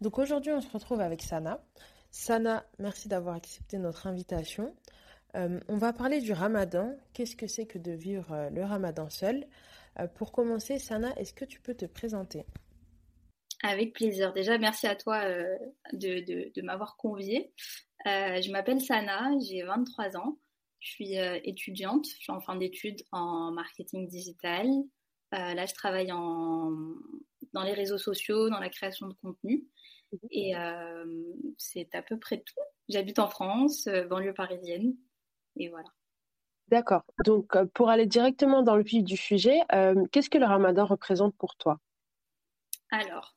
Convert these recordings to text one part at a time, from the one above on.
Donc aujourd'hui, on se retrouve avec Sana. Sana, merci d'avoir accepté notre invitation. Euh, on va parler du ramadan. Qu'est-ce que c'est que de vivre euh, le ramadan seul? Euh, Pour commencer, Sana, est-ce que tu peux te présenter? Avec plaisir. Déjà, merci à toi de, m'avoir conviée. je m'appelle Sana, j'ai 23 ans. Je suis étudiante, je suis en fin d'études en marketing digital. là, je travaille dans les réseaux sociaux, dans la création de contenu. Et c'est à peu près tout. J'habite en France, banlieue parisienne. Et voilà. D'accord. Donc, euh, pour aller directement dans le vif du sujet, euh, qu'est-ce que le ramadan représente pour toi? Alors,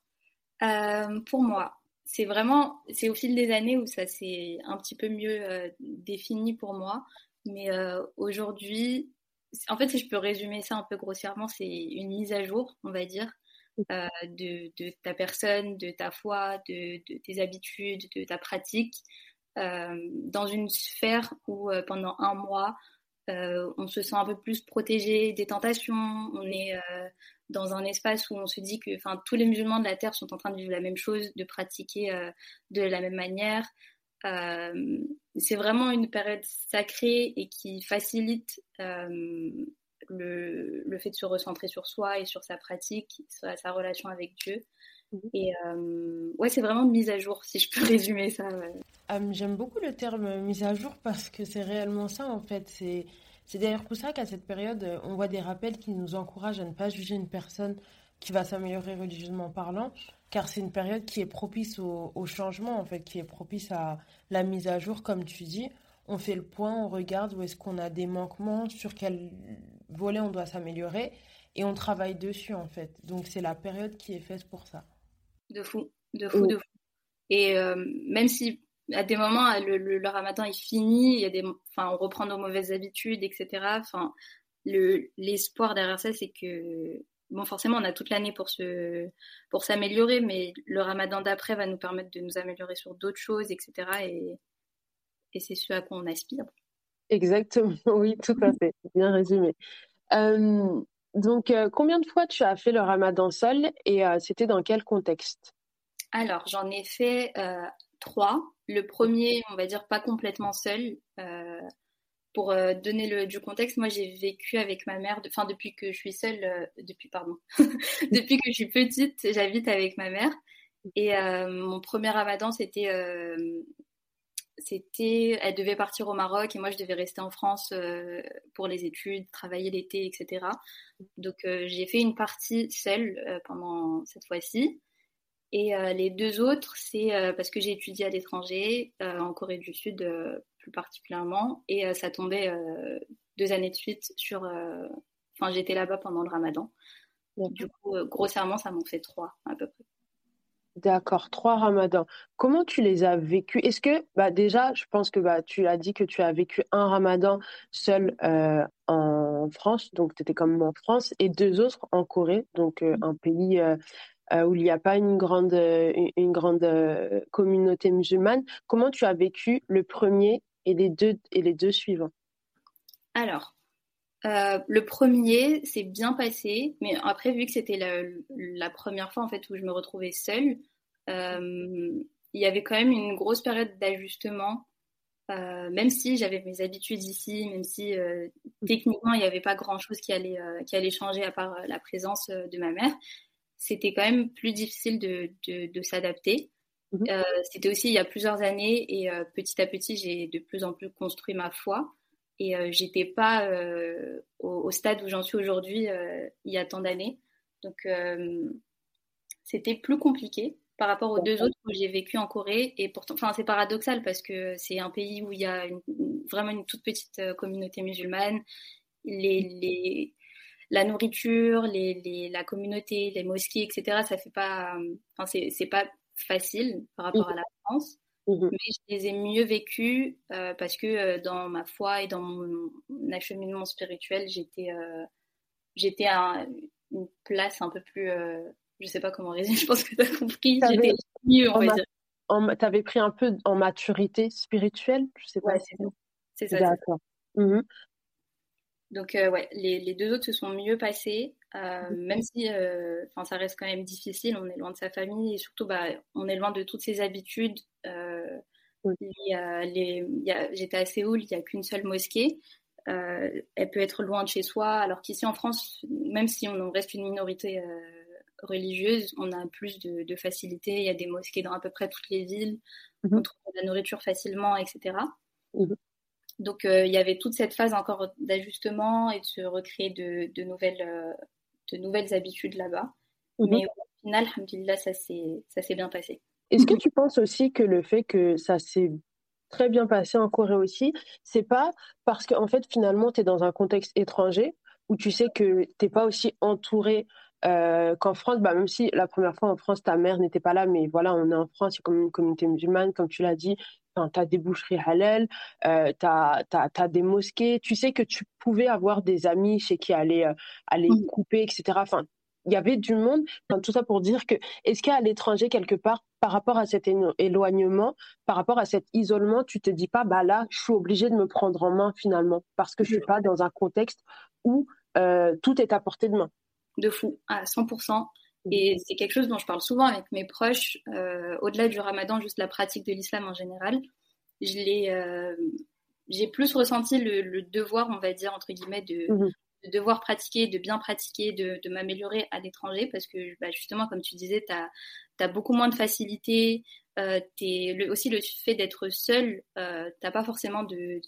euh, pour moi, c'est vraiment, c'est au fil des années où ça s'est un petit peu mieux défini pour moi. Mais aujourd'hui, en fait, si je peux résumer ça un peu grossièrement, c'est une mise à jour, on va dire, de, de, ta personne, de ta foi, de, de tes habitudes, de ta pratique. Euh, dans une sphère où euh, pendant un mois, euh, on se sent un peu plus protégé des tentations, on est dans un espace où on se dit que tous les musulmans de la Terre sont en train de vivre la même chose, de pratiquer de la même manière. c'est vraiment une période sacrée et qui facilite le, le, fait de se recentrer sur soi et sur sa pratique, sur sa relation avec Dieu. Mhm. Et euh, ouais, c'est vraiment mise à jour, si je peux résumer ça. Euh, j'aime beaucoup le terme mise à jour parce que c'est réellement ça, en fait. C'est, c'est d'ailleurs pour ça qu'à cette période, on voit des rappels qui nous encouragent à ne pas juger une personne qui va s'améliorer religieusement parlant, car c'est une période qui est propice au, au, changement, en fait, qui est propice à la mise à jour, comme tu dis. On fait le point, on regarde où est-ce qu'on a des manquements, sur quel volet on doit s'améliorer, et on travaille dessus, en fait. Donc c'est la période qui est faite pour ça de fou, de fou, de fou. Et euh, même si à des moments le, le, ramadan est fini, il y a des, enfin, on reprend nos mauvaises habitudes, etc. Enfin, le, l'espoir derrière ça, c'est que bon, forcément, on a toute l'année pour se, pour s'améliorer, mais le ramadan d'après va nous permettre de nous améliorer sur d'autres choses, etc. Et, et c'est ce à quoi on aspire. Exactement, oui, tout à fait, bien résumé. Euh, donc, euh, combien de fois tu as fait le ramadan seul et euh, c'était dans quel contexte? Alors, j'en ai fait trois. Le premier, on va dire pas complètement seul. pour donner le, du contexte, moi j'ai vécu avec ma mère, enfin depuis que je suis seule, depuis pardon, depuis que je suis petite, j'habite avec ma mère. Et mon premier ramadan, c'était c'était, elle devait partir au Maroc et moi je devais rester en France euh, pour les études, travailler l'été, etc. Donc euh, j'ai fait une partie seule euh, pendant cette fois-ci. Et les deux autres, c'est parce que j'ai étudié à l'étranger, en Corée du Sud plus particulièrement, et ça tombait deux années de suite sur. Enfin, j'étais là-bas pendant le Ramadan. Du coup, grossièrement, ça m'en fait trois à peu près. D'accord, trois ramadans. Comment tu les as vécus? Est-ce que, bah déjà, je pense que bah, tu as dit que tu as vécu un ramadan seul euh, en France, donc tu étais comme en France, et deux autres en Corée, donc euh, un pays euh, où il n'y a pas une grande, une grande communauté musulmane. Comment tu as vécu le premier et les deux, et les deux suivants? Alors, le premier, c'est bien passé, mais après, vu que c'était la, la, première fois en fait où je me retrouvais seule, euh, il y avait quand même une grosse période d'ajustement, euh, même si j'avais mes habitudes ici, même si euh, techniquement il n'y avait pas grand-chose qui allait, qui allait changer à part la présence de ma mère, c'était quand même plus difficile de, de, s'adapter. Mhm. c'était aussi il y a plusieurs années et petit à petit j'ai de plus en plus construit ma foi et j'étais pas au, au, stade où j'en suis aujourd'hui il y a tant d'années donc c'était plus compliqué par rapport aux deux autres que j'ai vécu en Corée. Et pourtant, enfin, c'est paradoxal parce que c'est un pays où il y a vraiment une toute petite euh, communauté musulmane. Les, les, la nourriture, les, la communauté, les mosquées, etc. Ça fait pas, enfin, c'est, c'est pas facile par rapport à la France. Mhm. Mais je les ai mieux vécus euh, parce que euh, dans ma foi et dans mon, acheminement spirituel, j'étais, j'étais à une place un peu plus je sais pas comment résumer, je pense que tu as compris. J'étais mieux, on va dire. Tu avais pris un peu en maturité spirituelle, je sais pas. Ouais, c'est ça. C'est ça. D'accord. Mhm. Donc, ouais, les, les, deux autres se sont mieux passés, même si enfin ça reste quand même difficile. On est loin de sa famille et surtout, bah, on est loin de toutes ses habitudes. J'étais à Séoul, il n'y a qu'une seule mosquée. Euh, elle peut être loin de chez soi, alors qu'ici en France, même si on reste une minorité euh, religieuse, on a plus de, facilité. Il y a des mosquées dans à peu près toutes les villes, mhm. on trouve de la nourriture facilement, etc. Mhm. Donc euh, il y avait toute cette phase encore d'ajustement et de se recréer de, nouvelles, de nouvelles habitudes là-bas. Mhm. Mais au final, alhamdulillah, ça s'est bien passé. Est-ce que tu penses aussi que le fait que ça s'est très bien passé en Corée aussi. C'est pas parce qu'en en fait, finalement, tu es dans un contexte étranger où tu sais que tu n'es pas aussi entouré euh, qu'en France, bah, même si la première fois en France, ta mère n'était pas là, mais voilà, on est en France, c'est comme une communauté musulmane, comme tu l'as dit, tu as des boucheries halal, euh, tu as, des mosquées, tu sais que tu pouvais avoir des amis chez qui aller, euh, aller mmh. couper, etc. Enfin, il y avait du monde. tout ça pour dire que, est-ce qu'à l'étranger, quelque part, par rapport à cet éloignement, par rapport à cet isolement, tu te dis pas, bah là, je suis obligée de me prendre en main finalement, parce que je suis pas dans un contexte où euh, tout est à portée de main? De fou, à 100%. Et c'est quelque chose dont je parle souvent avec mes proches, euh, au-delà du ramadan, juste la pratique de l'islam en général. Je euh, j'ai plus ressenti le, devoir, on va dire, entre guillemets, de, mmh de devoir pratiquer, de bien pratiquer, de, m'améliorer à l'étranger parce que bah, justement, comme tu disais, tu as, beaucoup moins de facilité. Euh, le, aussi, le fait d'être seul, euh, tu n'as pas forcément de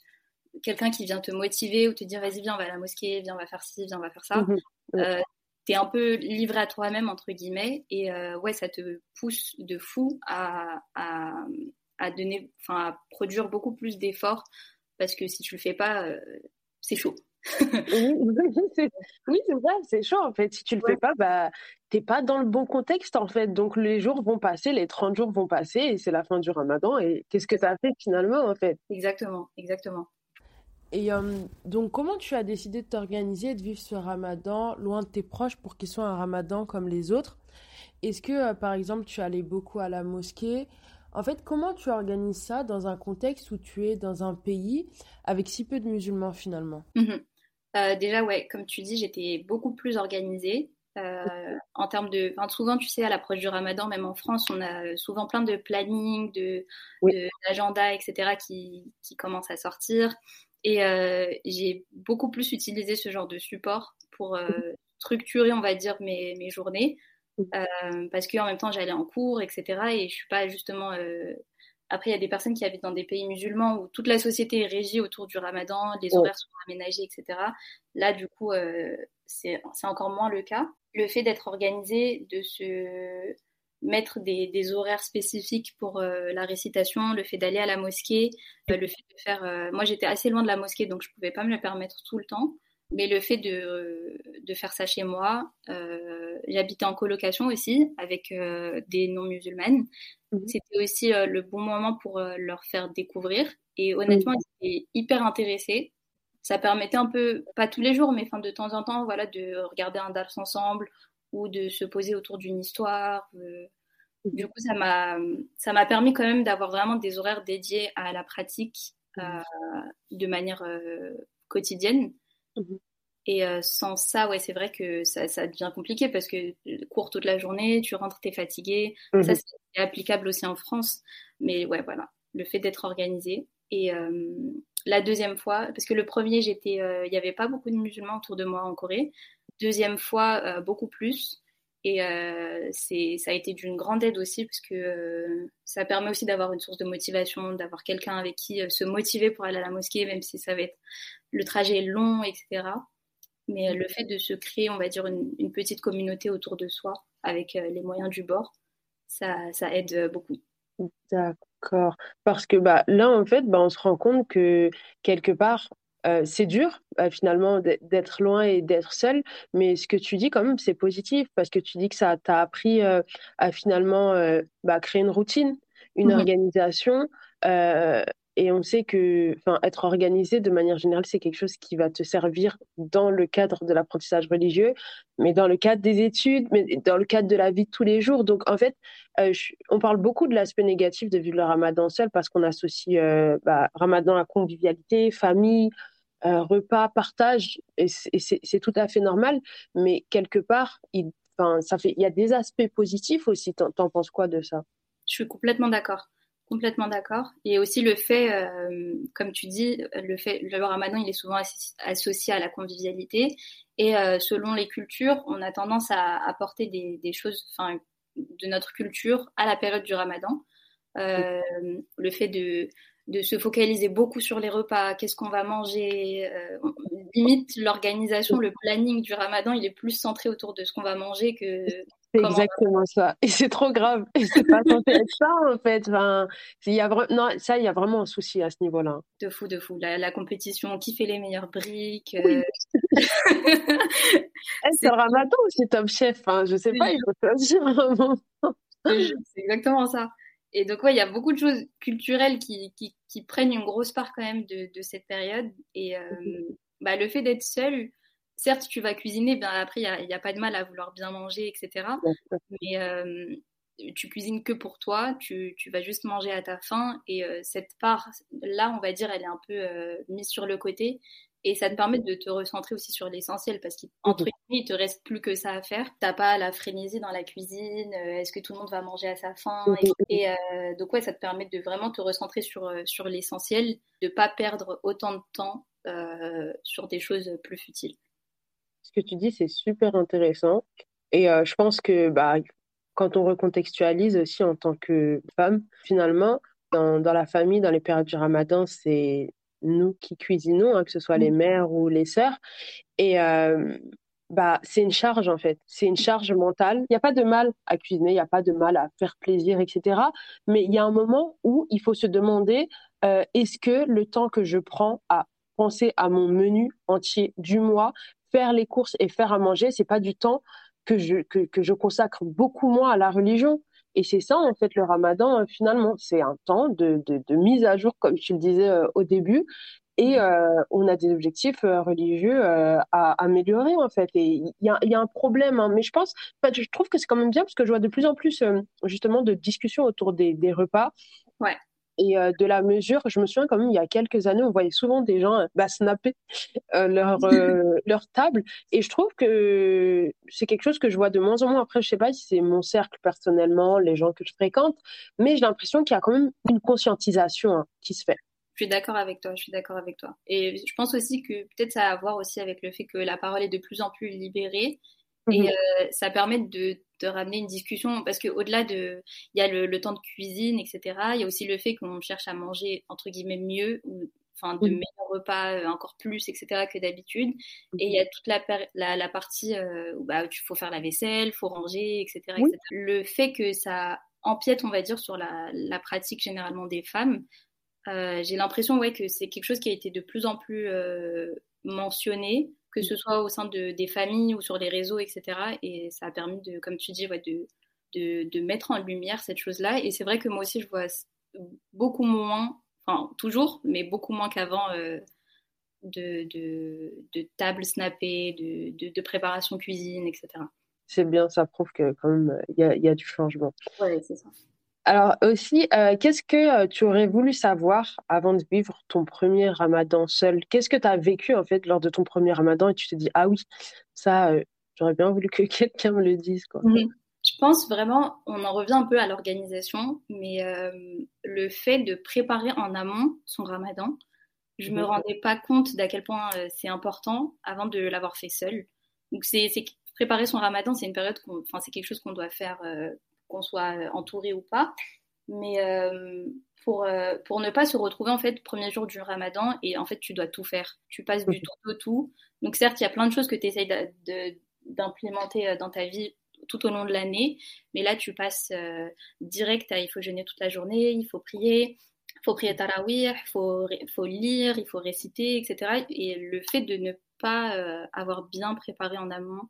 quelqu'un qui vient te motiver ou te dire vas-y, viens, on va à la mosquée, viens, on va faire ci, viens, on va faire ça. Mmh euh, tu un peu livré à toi-même, entre guillemets, et ouais, ça te pousse de fou à, à, donner, enfin, à produire beaucoup plus d'efforts parce que si tu le fais pas, c'est chaud oui, c'est vrai, c'est chaud en fait. Si tu le fais pas, bah, t'es pas dans le bon contexte en fait. Donc les jours vont passer, les 30 jours vont passer et c'est la fin du ramadan. Et qu'est-ce que ça fait finalement en fait? Exactement, exactement. Et euh, donc comment tu as décidé de t'organiser, de vivre ce ramadan loin de tes proches pour qu'ils soient un ramadan comme les autres? Est-ce que euh, par exemple tu allais beaucoup à la mosquée? En fait, comment tu organises ça dans un contexte où tu es dans un pays avec si peu de musulmans finalement? Mmh euh, déjà, ouais, comme tu dis, j'étais beaucoup plus organisée. En termes de, enfin, souvent, tu sais, à l'approche du Ramadan, même en France, on a souvent plein de planning, de, d'agenda, etc., qui, qui commencent à sortir. Et euh, j'ai beaucoup plus utilisé ce genre de support pour structurer, on va dire, mes, mes journées. parce qu'en même temps, j'allais en cours, etc. Et je suis pas justement après, il y a des personnes qui habitent dans des pays musulmans où toute la société est régie autour du ramadan, les horaires sont aménagés, etc. Là, du coup, euh, c'est encore moins le cas. Le fait d'être organisé, de se mettre des, horaires spécifiques pour euh, la récitation, le fait d'aller à la mosquée, euh, le fait de faire... moi, j'étais assez loin de la mosquée, donc je ne pouvais pas me le permettre tout le temps. Mais le fait de, de faire ça chez moi, euh, j'habitais en colocation aussi avec euh, des non-musulmanes. Mhm. C'était aussi euh, le bon moment pour euh, leur faire découvrir. Et honnêtement, ils étaient hyper intéressés. Ça permettait un peu, pas tous les jours, mais fin, de temps en temps, voilà, de regarder un dars ensemble ou de se poser autour d'une histoire. Mhm. Du coup, ça m'a, ça m'a permis quand même d'avoir vraiment des horaires dédiés à la pratique mhm. de manière quotidienne. Mhm. Et euh, sans ça, ouais, c'est vrai que ça, ça, devient compliqué parce que cours toute la journée, tu rentres, t'es fatigué. Mhm. Ça, c'est applicable aussi en France. Mais ouais, voilà, le fait d'être organisé. Et euh, la deuxième fois, parce que le premier, j'étais, euh, il n'y avait pas beaucoup de musulmans autour de moi en Corée. Deuxième fois, beaucoup plus. Et c'est, ça a été d'une grande aide aussi parce que ça permet aussi d'avoir une source de motivation, d'avoir quelqu'un avec qui se motiver pour aller à la mosquée, même si ça va être le trajet long, etc. Mais le fait de se créer, on va dire, une, petite communauté autour de soi avec euh, les moyens du bord, ça, ça aide euh, beaucoup. D'accord. Parce que bah, là, en fait, bah, on se rend compte que quelque part, euh, c'est dur finalement d'être loin et d'être seul, mais ce que tu dis quand même, c'est positif parce que tu dis que ça t'a appris à finalement bah, créer une routine, une mmh organisation. Et on sait que être organisé de manière générale, c'est quelque chose qui va te servir dans le cadre de l'apprentissage religieux, mais dans le cadre des études, mais dans le cadre de la vie de tous les jours. Donc, en fait, euh, on parle beaucoup de l'aspect négatif de vivre le ramadan seul parce qu'on associe euh, bah, ramadan à convivialité, famille, repas, partage, et c'est tout à fait normal, mais quelque part, il, ça fait, y a des aspects positifs aussi. T'en, en penses quoi de ça? Je suis complètement d'accord. Complètement d'accord. Et aussi le fait, euh, comme tu dis, le fait, le ramadan, il est souvent associé à la convivialité. Et euh, selon les cultures, on a tendance à apporter des, des choses, enfin, de notre culture à la période du ramadan. Euh, le fait de, de se focaliser beaucoup sur les repas, qu'est-ce qu'on va manger. Limite, l'organisation, le planning du ramadan, il est plus centré autour de ce qu'on va manger que. C'est exactement ça. Et c'est trop grave. Et c'est pas censé être ça, en fait. Enfin, y a non, ça, il y a vraiment un souci à ce niveau-là. De fou, de fou. La, compétition, qui fait les meilleures briques. Euh... c'est le ramadan ou c'est Top Chef hein Je sais pas, il faut choisir vraiment. c'est exactement ça. Et donc, ouais, il y a beaucoup de choses culturelles qui, qui, qui, prennent une grosse part quand même de, de cette période. Et euh, bah, le fait d'être seul, certes, tu vas cuisiner, ben après, il n'y a, a, pas de mal à vouloir bien manger, etc. Mais euh, tu cuisines que pour toi, tu, tu, vas juste manger à ta faim. Et euh, cette part-là, on va dire, elle est un peu euh, mise sur le côté. Et ça te permet de te recentrer aussi sur l'essentiel parce qu'entre guillemets, il te reste plus que ça à faire. T'as pas la frénésie dans la cuisine. Est-ce que tout le monde va manger à sa faim Et, euh, donc ouais, ça te permet de vraiment te recentrer sur sur l'essentiel, de pas perdre autant de temps euh, sur des choses plus futiles. Ce que tu dis, c'est super intéressant. Et je pense que bah, quand on recontextualise aussi en tant que femme, finalement, dans, dans la famille, dans les périodes du ramadan, c'est nous qui cuisinons, hein, que ce soit les mm. mères ou les sœurs. Et euh, bah, c'est une charge en fait, c'est une charge mentale. Il n'y a pas de mal à cuisiner, il n'y a pas de mal à faire plaisir, etc. Mais il y a un moment où il faut se demander euh, est-ce que le temps que je prends à penser à mon menu entier du mois, faire les courses et faire à manger, c'est pas du temps que je, que, que je consacre beaucoup moins à la religion. Et c'est ça, en fait, le ramadan, euh, finalement, c'est un temps de, de, de, mise à jour, comme tu le disais euh, au début. Et mmh. euh, on a des objectifs religieux à améliorer, en fait. Et il y a, y a, un problème, hein. mais je pense, je trouve que c'est quand même bien, parce que je vois de plus en plus, justement, de discussions autour des, des repas. Ouais et euh, de la mesure. Je me souviens quand même, il y a quelques années, on voyait souvent des gens euh, bah, snapper euh, leur, leur table. Et je trouve que c'est quelque chose que je vois de moins en moins. Après, je sais pas si c'est mon cercle personnellement, les gens que je fréquente, mais j'ai l'impression qu'il y a quand même une conscientisation hein, qui se fait. Je suis d'accord avec toi, je suis d'accord avec toi. Et je pense aussi que peut-être ça a à voir aussi avec le fait que la parole est de plus en plus libérée et mhm. ça permet de de ramener une discussion parce qu'au-delà de, il y a le, temps de cuisine, etc. Il y a aussi le fait qu'on cherche à manger entre guillemets mieux ou enfin de meilleurs repas euh, encore plus, etc. que d'habitude. Et il y a toute la, la, partie euh, où bah, il faut faire la vaisselle, faut ranger, etc., Le fait que ça empiète, on va dire, sur la, la pratique généralement des femmes, euh, j'ai l'impression ouais, que c'est quelque chose qui a été de plus en plus mentionné que ce soit au sein de, des familles ou sur les réseaux, etc. Et ça a permis, de, comme tu dis, de, de, de mettre en lumière cette chose-là. Et c'est vrai que moi aussi, je vois beaucoup moins, enfin toujours, mais beaucoup moins qu'avant, euh, de, de, de tables snappées, de, de, préparation cuisine, etc. C'est bien, ça prouve que quand même, il y a, y a du changement. Oui, c'est ça. Alors aussi, euh, qu'est-ce que euh, tu aurais voulu savoir avant de vivre ton premier ramadan seul? Qu'est-ce que tu as vécu en fait lors de ton premier ramadan et tu te dis, ah oui, ça, euh, j'aurais bien voulu que quelqu'un me le dise. Quoi. Je pense vraiment, on en revient un peu à l'organisation, mais le fait de préparer en amont son ramadan, je ne me rendais pas compte d'à quel point c'est important avant de l'avoir fait seul. Donc c'est préparer son ramadan, c'est une période, enfin c'est quelque chose qu'on doit faire qu'on soit euh, entouré ou pas. Mais euh, pour, euh, pour ne pas se retrouver en fait premier jour du ramadan et en fait tu dois tout faire. Tu passes du tout au tout. Donc certes, il y a plein de choses que tu essayes d'implémenter dans ta vie tout au long de l'année, mais là tu passes direct à il faut jeûner toute la journée, il faut prier, il faut prier tarawih, il faut, faut lire, il faut réciter, etc. Et le fait de ne pas avoir bien préparé en amont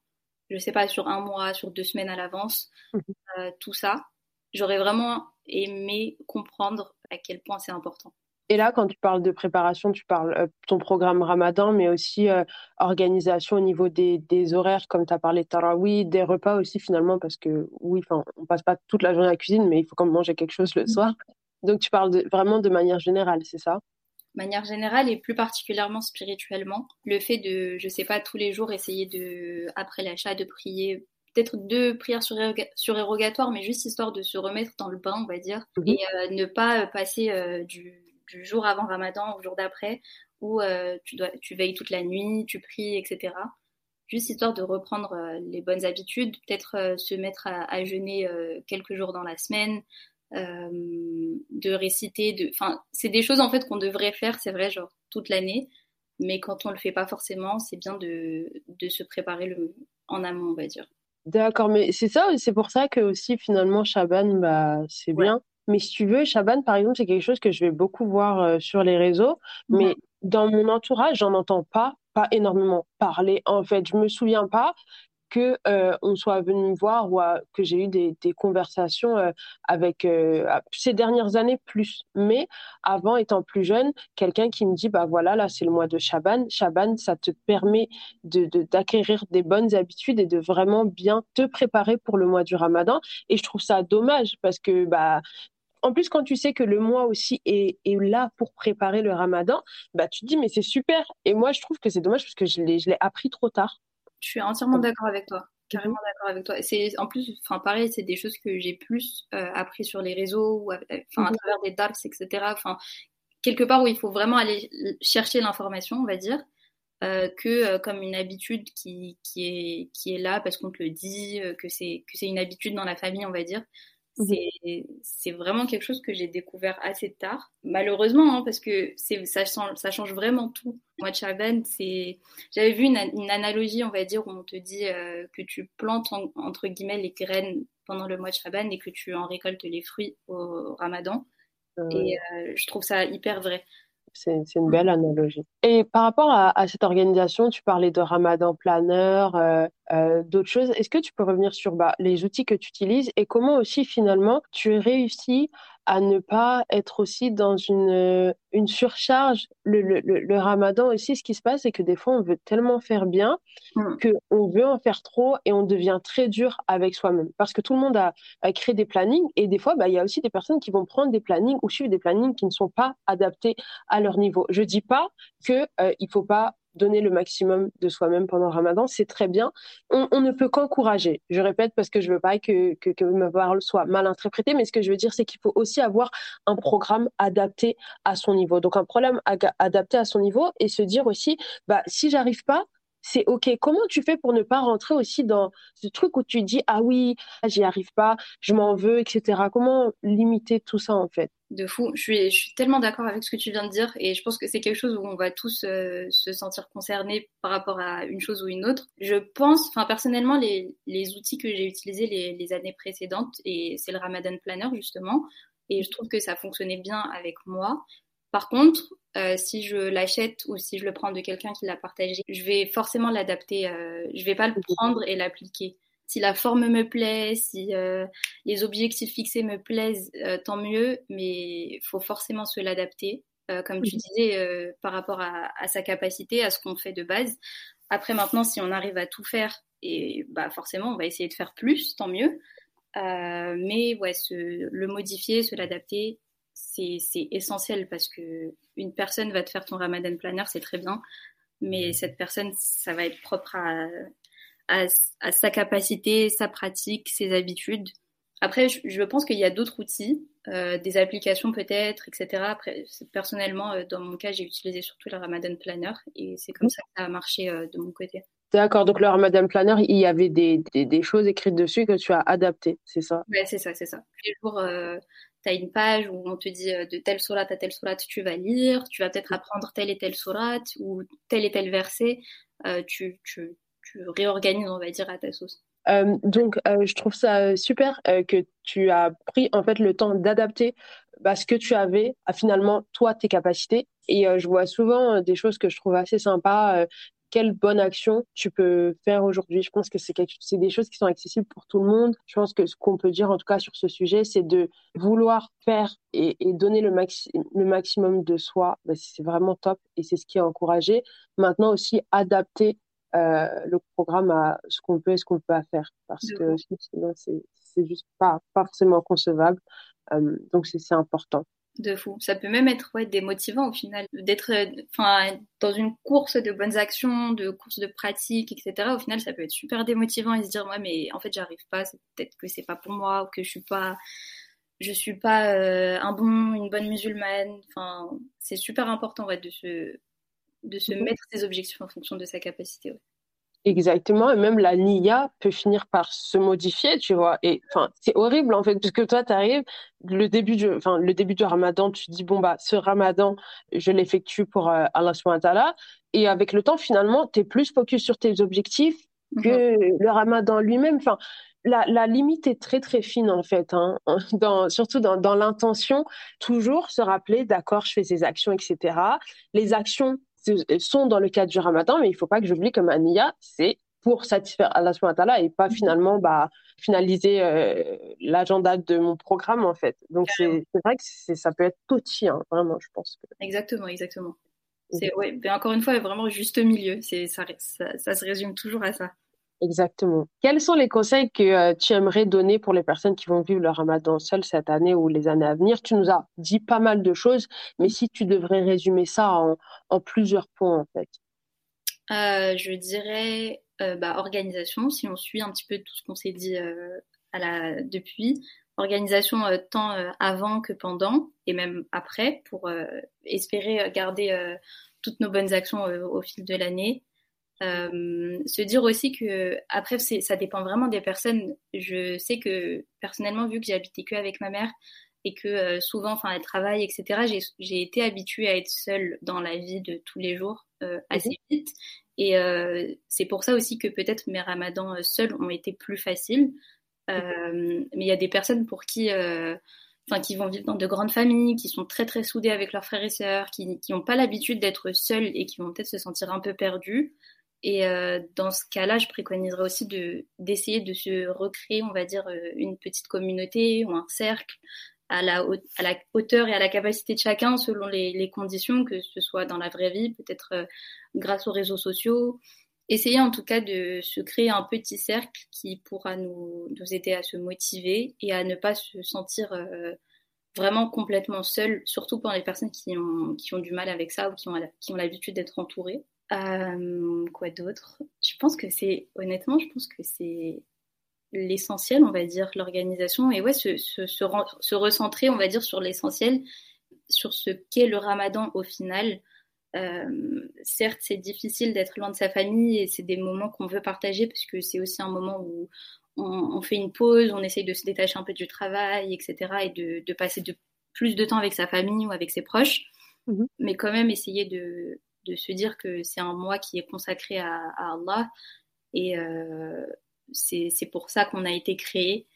je sais pas, sur un mois, sur deux semaines à l'avance, mhm. euh, tout ça. J'aurais vraiment aimé comprendre à quel point c'est important. Et là, quand tu parles de préparation, tu parles euh, ton programme Ramadan, mais aussi euh, organisation au niveau des, des horaires, comme tu as parlé de Tarawi, des repas aussi finalement, parce que oui, on passe pas toute la journée à la cuisine, mais il faut quand même manger quelque chose le mhm. soir. Donc tu parles vraiment de manière générale, c'est ça? Manière générale et plus particulièrement spirituellement. Le fait de, je sais pas, tous les jours essayer de, après l'achat, de prier peut-être deux prières surérogatoires, mais juste histoire de se remettre dans le bain, on va dire, mhm. et euh, ne pas passer euh, du, jour avant Ramadan au jour d'après, où euh, tu, dois, tu veilles toute la nuit, tu pries, etc. Juste histoire de reprendre les bonnes habitudes, peut-être se mettre à, jeûner quelques jours dans la semaine, de réciter, de, enfin, c'est des choses en fait qu'on devrait faire, c'est vrai, genre toute l'année, mais quand on le fait pas forcément, c'est bien de, de se préparer le, en amont, on va dire. D'accord, mais c'est ça, c'est pour ça que aussi finalement Chaban, bah, c'est bien. Mais si tu veux, Chaban, par exemple, c'est quelque chose que je vais beaucoup voir euh, sur les réseaux, mais dans mon entourage, j'en entends pas, pas énormément parler. En fait, je me souviens pas que euh, on soit venu me voir ou que j'ai eu des, conversations avec ces dernières années plus. Mais avant, étant plus jeune, quelqu'un qui me dit bah voilà là c'est le mois de Chaban. Chaban, ça te permet d'acquérir des bonnes habitudes et de vraiment bien te préparer pour le mois du Ramadan. Et je trouve ça dommage parce que bah en plus, quand tu sais que le mois aussi est, est là pour préparer le ramadan, bah, tu te dis, mais c'est super. Et moi, je trouve que c'est dommage parce que je l'ai appris trop tard. Je suis entièrement d'accord avec toi. Carrément d'accord avec toi. C'est en plus, enfin pareil, c'est des choses que j'ai plus euh, appris sur les réseaux ou enfin à mhm. travers des darks, etc. Enfin quelque part où il faut vraiment aller chercher l'information, on va dire, euh, que euh, comme une habitude qui, qui est qui est là parce qu'on te le dit, que c'est que c'est une habitude dans la famille, on va dire. C'est vraiment quelque chose que j'ai découvert assez tard, malheureusement, hein, parce que ça, ça change vraiment tout. Moi, Chaban, j'avais vu une, analogie, on va dire, où on te dit euh, que tu plantes entre guillemets les graines pendant le mois de Chaban et que tu en récoltes les fruits au, Ramadan. Et euh, je trouve ça hyper vrai. C'est une belle analogie. Et par rapport à, cette organisation, tu parlais de Ramadan Planner, euh, euh, d'autres choses. Est-ce que tu peux revenir sur bah, les outils que tu utilises et comment aussi finalement tu réussis à ne pas être aussi dans une, euh, une surcharge. Le, le, le, ramadan aussi, ce qui se passe, c'est que des fois, on veut tellement faire bien mm. qu'on veut en faire trop et on devient très dur avec soi-même. Parce que tout le monde a, a créé des plannings et des fois, bah, il y a aussi des personnes qui vont prendre des plannings ou suivre des plannings qui ne sont pas adaptés à leur niveau. Je dis pas que euh, il faut pas donner le maximum de soi-même pendant ramadan, c'est très bien. On, ne peut qu'encourager. Je répète parce que je veux pas que, que, ma parole soit mal interprétée, mais ce que je veux dire, c'est qu'il faut aussi avoir un programme adapté à son niveau. Donc un problème adapté à son niveau et se dire aussi, bah, si j'arrive pas, c'est OK. Comment tu fais pour ne pas rentrer aussi dans ce truc où tu dis, ah oui, j'y arrive pas, je m'en veux, etc. Comment limiter tout ça en fait? De fou. Je suis, je suis tellement d'accord avec ce que tu viens de dire et je pense que c'est quelque chose où on va tous euh, se sentir concernés par rapport à une chose ou une autre. Je pense, enfin personnellement, les, les outils que j'ai utilisés les, les, années précédentes et c'est le Ramadan Planner justement et je trouve que ça fonctionnait bien avec moi. Par contre, euh, si je l'achète ou si je le prends de quelqu'un qui l'a partagé, je vais forcément l'adapter. Euh, je vais pas le prendre et l'appliquer si la forme me plaît, si euh, les objectifs fixés me plaisent, euh, tant mieux, mais il faut forcément se l'adapter, euh, comme tu disais, par rapport à, sa capacité, à ce qu'on fait de base. Après, maintenant, si on arrive à tout faire, et bah forcément, on va essayer de faire plus, tant mieux. mais ouais, le modifier, se l'adapter, c'est essentiel parce que une personne va te faire ton Ramadan planner, c'est très bien, mais cette personne, ça va être propre à, à, sa capacité, sa pratique, ses habitudes. Après, je, pense qu'il y a d'autres outils, euh, des applications peut-être, etc. Après, personnellement, euh, dans mon cas, j'ai utilisé surtout le Ramadan Planner et c'est comme ça que ça a marché euh, de mon côté. D'accord, donc le Ramadan Planner, il y avait des, des, choses écrites dessus que tu as adaptées, c'est ça? Oui, c'est ça, c'est ça. Tous les jours, tu as une page où on te dit de telle sourate à telle sourate, tu vas lire, tu vas peut-être apprendre telle et telle sourate ou tel et tel verset. tu, tu, tu réorganises, on va dire, à ta sauce. Euh, donc, euh, je trouve ça super euh, que tu as pris en fait le temps d'adapter bah, ce que tu avais à finalement toi tes capacités. Et je vois souvent des choses que je trouve assez sympas. quelle bonne action tu peux faire aujourd'hui Je pense que c'est des choses qui sont accessibles pour tout le monde. Je pense que ce qu'on peut dire en tout cas sur ce sujet, c'est de vouloir faire et, donner le maximum de soi. Bah, c'est vraiment top et c'est ce qui est encouragé. Maintenant aussi adapter euh, le programme à ce qu'on peut et ce qu'on peut pas faire parce que sinon c'est juste pas pas forcément concevable euh, donc c'est important De fou. Ça peut même être ouais, démotivant au final, d'être enfin dans une course de bonnes actions, de course de pratique, etc. Au final, ça peut être super démotivant et se dire, ouais, mais en fait, j'arrive pas, peut-être que c'est pas pour moi ou que je suis pas je suis pas euh, un bon, une bonne musulmane. Enfin, c'est super important ouais, de se, de se mhm. mettre ses objectifs en fonction de sa capacité. Exactement, et même la niya peut finir par se modifier, tu vois. Et enfin, c'est horrible en fait, parce que toi, tu arrives, le début du, enfin, le début du ramadan, tu te dis, bon, bah, ce ramadan, je l'effectue pour euh, Allah subhanahu Et avec le temps, finalement, tu es plus focus sur tes objectifs que mhm. le ramadan lui-même. Enfin, la, la, limite est très très fine en fait, hein. dans, surtout dans, dans l'intention, toujours se rappeler, d'accord, je fais ces actions, etc. Les actions sont dans le cadre du ramadan, mais il ne faut pas que j'oublie que Mania, c'est pour satisfaire Allah subhanahu et pas mm-hmm. finalement bah, finaliser euh, l'agenda de mon programme en fait. Donc c'est vrai que ça peut être tout hein, vraiment, je pense. Exactement, exactement. C'est ouais, mais encore une fois, vraiment juste milieu. C'est ça, ça, ça se résume toujours à ça. Exactement. Quels sont les conseils que euh, tu aimerais donner pour les personnes qui vont vivre le ramadan seul cette année ou les années à venir? Tu nous as dit pas mal de choses, mais si tu devrais résumer ça en, plusieurs points, en fait. Euh, je dirais euh, bah, organisation, si on suit un petit peu tout ce qu'on s'est dit depuis. Organisation tant avant que pendant et même après pour espérer garder toutes nos bonnes actions au fil de l'année euh, se dire aussi que après ça dépend vraiment des personnes. Je sais que personnellement vu que j'ai habité que avec ma mère et que euh, souvent enfin elle travaille etc. J'ai été habituée à être seule dans la vie de tous les jours euh, assez mhm. vite et c'est pour ça aussi que peut-être mes ramadans seuls ont été plus faciles. mais il y a des personnes pour qui Enfin, qui vont vivre dans de grandes familles, qui sont très très soudées avec leurs frères et sœurs, qui n'ont pas l'habitude d'être seuls et qui vont peut-être se sentir un peu perdus. Et euh, dans ce cas-là, je préconiserais aussi de d'essayer de se recréer, on va dire, euh, une petite communauté ou un cercle à la, hauteur et à la capacité de chacun selon les, conditions, que ce soit dans la vraie vie, peut-être euh, grâce aux réseaux sociaux. Essayer en tout cas de se créer un petit cercle qui pourra nous, aider à se motiver et à ne pas se sentir vraiment complètement seul, surtout pour les personnes qui ont, qui ont du mal avec ça ou qui ont, qui ont l'habitude d'être entourées. Euh, quoi d'autre? Je pense que c'est, honnêtement, je pense que c'est l'essentiel, on va dire, l'organisation. Et ouais, se, se, se, recentrer, on va dire, sur l'essentiel, sur ce qu'est le ramadan au final. Euh, certes, c'est difficile d'être loin de sa famille et c'est des moments qu'on veut partager parce que c'est aussi un moment où on, fait une pause, on essaye de se détacher un peu du travail, etc. et de, de passer de, plus de temps avec sa famille ou avec ses proches. Mmh Mais quand même essayer de, de se dire que c'est un mois qui est consacré à, Allah et euh, c'est pour ça qu'on a été créé.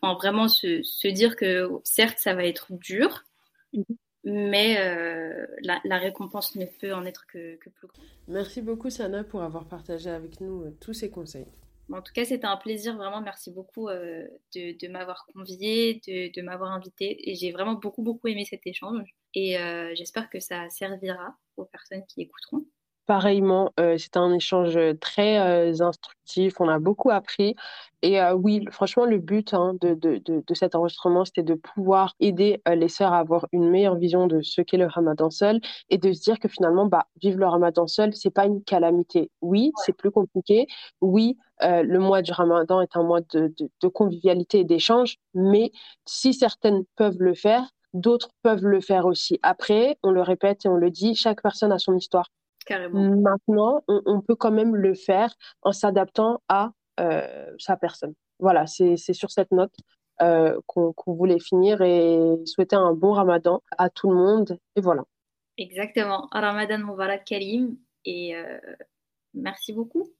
Enfin, vraiment se, se, dire que certes ça va être dur, mhm. mais euh, la, la, récompense ne peut en être que, que, plus grande. Merci beaucoup Sana pour avoir partagé avec nous euh, tous ces conseils. En tout cas, c'était un plaisir, vraiment. Merci beaucoup de, de m'avoir convié, de, de m'avoir invité. Et j'ai vraiment beaucoup, beaucoup aimé cet échange. Et j'espère que ça servira aux personnes qui écouteront. Pareillement, euh, c'était un échange très euh, instructif, on a beaucoup appris. Et euh, oui, franchement, le but hein, de, de, de, cet enregistrement, c'était de pouvoir aider les sœurs à avoir une meilleure vision de ce qu'est le ramadan seul et de se dire que finalement, bah, vivre le ramadan seul, c'est pas une calamité. Oui, c'est plus compliqué. Oui, le mois du ramadan est un mois de, de convivialité et d'échange, mais si certaines peuvent le faire, d'autres peuvent le faire aussi. Après, on le répète et on le dit, chaque personne a son histoire. Carrément. Maintenant, on, peut quand même le faire en s'adaptant à euh, sa personne. Voilà, c'est sur cette note euh, qu'on voulait finir et souhaiter un bon ramadan à tout le monde. Et voilà. Exactement. Ramadan Mubarak Karim et euh, merci beaucoup.